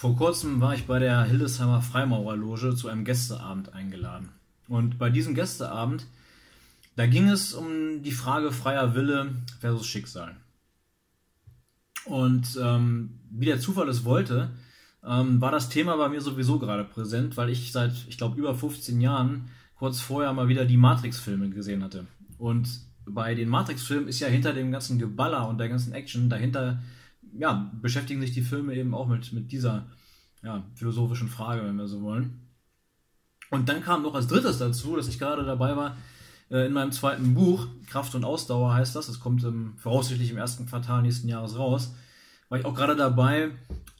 Vor kurzem war ich bei der Hildesheimer Freimaurerloge zu einem Gästeabend eingeladen. Und bei diesem Gästeabend, da ging es um die Frage freier Wille versus Schicksal. Und ähm, wie der Zufall es wollte, ähm, war das Thema bei mir sowieso gerade präsent, weil ich seit, ich glaube, über 15 Jahren kurz vorher mal wieder die Matrix-Filme gesehen hatte. Und bei den Matrix-Filmen ist ja hinter dem ganzen Geballer und der ganzen Action dahinter, ja, beschäftigen sich die Filme eben auch mit, mit dieser ja, philosophischen Frage, wenn wir so wollen. Und dann kam noch als drittes dazu, dass ich gerade dabei war, äh, in meinem zweiten Buch, Kraft und Ausdauer heißt das, es kommt im, voraussichtlich im ersten Quartal nächsten Jahres raus, war ich auch gerade dabei,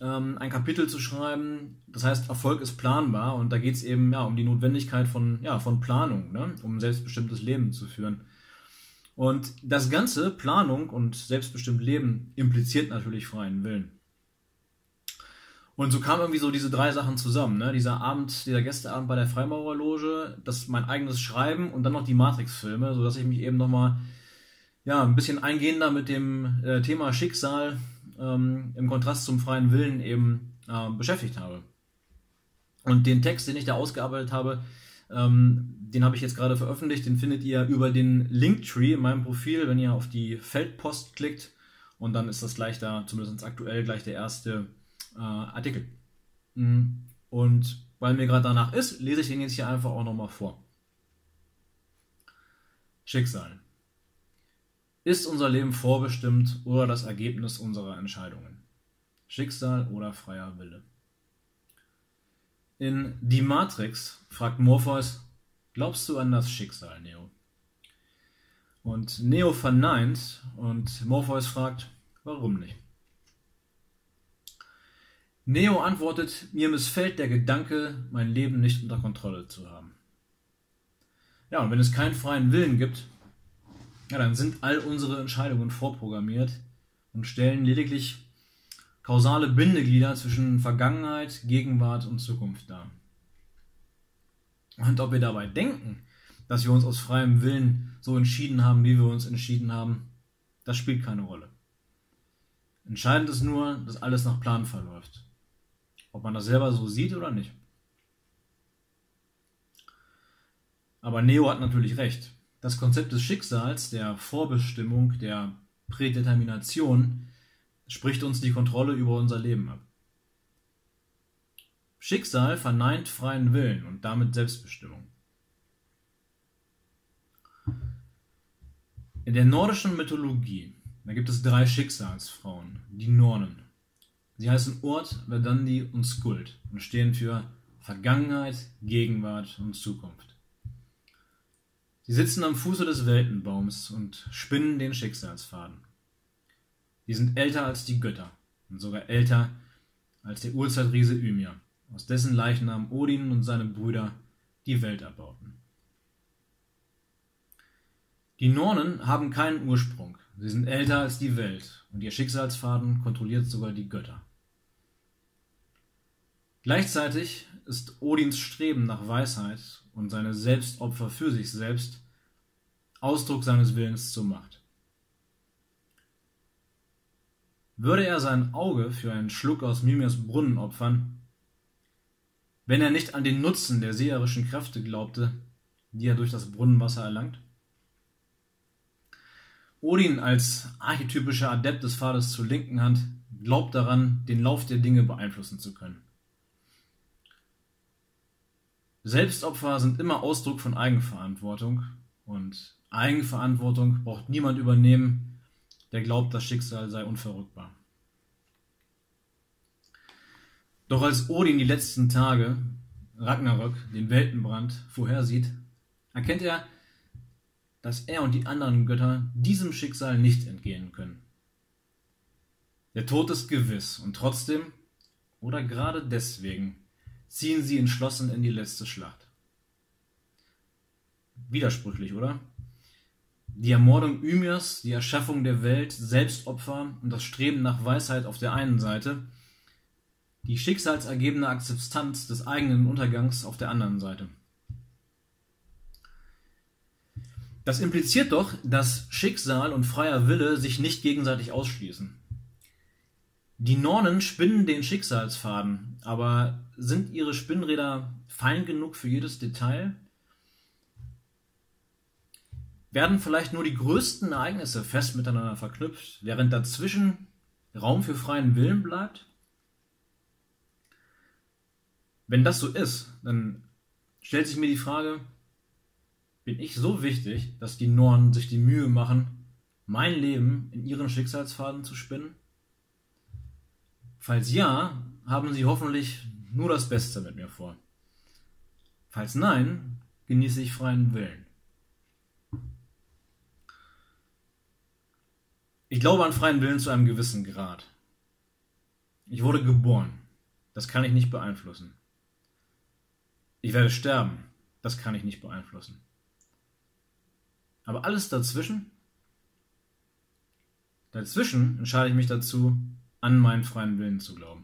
ähm, ein Kapitel zu schreiben, das heißt Erfolg ist planbar und da geht es eben ja, um die Notwendigkeit von, ja, von Planung, ne? um ein selbstbestimmtes Leben zu führen. Und das Ganze, Planung und selbstbestimmt Leben, impliziert natürlich freien Willen. Und so kamen irgendwie so diese drei Sachen zusammen. Ne? Dieser Abend, dieser Gästeabend bei der Freimaurerloge, das mein eigenes Schreiben und dann noch die Matrix-Filme, sodass ich mich eben nochmal ja, ein bisschen eingehender mit dem äh, Thema Schicksal ähm, im Kontrast zum freien Willen eben äh, beschäftigt habe. Und den Text, den ich da ausgearbeitet habe, ähm, den habe ich jetzt gerade veröffentlicht. Den findet ihr über den Linktree in meinem Profil, wenn ihr auf die Feldpost klickt. Und dann ist das gleich da, zumindest aktuell, gleich der erste äh, Artikel. Mm, und weil mir gerade danach ist, lese ich den jetzt hier einfach auch nochmal vor. Schicksal. Ist unser Leben vorbestimmt oder das Ergebnis unserer Entscheidungen? Schicksal oder freier Wille? In Die Matrix fragt Morpheus, glaubst du an das Schicksal, Neo? Und Neo verneint und Morpheus fragt, warum nicht? Neo antwortet, mir missfällt der Gedanke, mein Leben nicht unter Kontrolle zu haben. Ja, und wenn es keinen freien Willen gibt, ja, dann sind all unsere Entscheidungen vorprogrammiert und stellen lediglich kausale Bindeglieder zwischen Vergangenheit, Gegenwart und Zukunft dar. Und ob wir dabei denken, dass wir uns aus freiem Willen so entschieden haben, wie wir uns entschieden haben, das spielt keine Rolle. Entscheidend ist nur, dass alles nach Plan verläuft. Ob man das selber so sieht oder nicht. Aber Neo hat natürlich recht. Das Konzept des Schicksals, der Vorbestimmung, der Prädetermination spricht uns die Kontrolle über unser Leben ab. Schicksal verneint freien Willen und damit Selbstbestimmung. In der nordischen Mythologie, da gibt es drei Schicksalsfrauen, die Nornen. Sie heißen Ort, Verdandi und Skuld und stehen für Vergangenheit, Gegenwart und Zukunft. Sie sitzen am Fuße des Weltenbaums und spinnen den Schicksalsfaden. Sie sind älter als die Götter und sogar älter als der Urzeitriese Ymir, aus dessen Leichnam Odin und seine Brüder die Welt erbauten. Die Nornen haben keinen Ursprung, sie sind älter als die Welt und ihr Schicksalsfaden kontrolliert sogar die Götter. Gleichzeitig ist Odins Streben nach Weisheit und seine Selbstopfer für sich selbst Ausdruck seines Willens zur Macht. Würde er sein Auge für einen Schluck aus Mimirs Brunnen opfern, wenn er nicht an den Nutzen der seherischen Kräfte glaubte, die er durch das Brunnenwasser erlangt? Odin als archetypischer Adept des Pfades zur linken Hand glaubt daran, den Lauf der Dinge beeinflussen zu können. Selbstopfer sind immer Ausdruck von Eigenverantwortung und Eigenverantwortung braucht niemand übernehmen, der glaubt, das Schicksal sei unverrückbar. Doch als Odin die letzten Tage, Ragnarök, den Weltenbrand, vorhersieht, erkennt er, dass er und die anderen Götter diesem Schicksal nicht entgehen können. Der Tod ist gewiss und trotzdem, oder gerade deswegen, ziehen sie entschlossen in die letzte Schlacht. Widersprüchlich, oder? Die Ermordung Ymirs, die Erschaffung der Welt, Selbstopfer und das Streben nach Weisheit auf der einen Seite, die schicksalsergebene Akzeptanz des eigenen Untergangs auf der anderen Seite. Das impliziert doch, dass Schicksal und freier Wille sich nicht gegenseitig ausschließen. Die Nornen spinnen den Schicksalsfaden, aber sind ihre Spinnräder fein genug für jedes Detail? Werden vielleicht nur die größten Ereignisse fest miteinander verknüpft, während dazwischen Raum für freien Willen bleibt? Wenn das so ist, dann stellt sich mir die Frage, bin ich so wichtig, dass die Nornen sich die Mühe machen, mein Leben in ihren Schicksalsfaden zu spinnen? Falls ja, haben sie hoffentlich nur das Beste mit mir vor. Falls nein, genieße ich freien Willen. Ich glaube an freien Willen zu einem gewissen Grad. Ich wurde geboren. Das kann ich nicht beeinflussen. Ich werde sterben. Das kann ich nicht beeinflussen. Aber alles dazwischen? Dazwischen entscheide ich mich dazu, an meinen freien Willen zu glauben.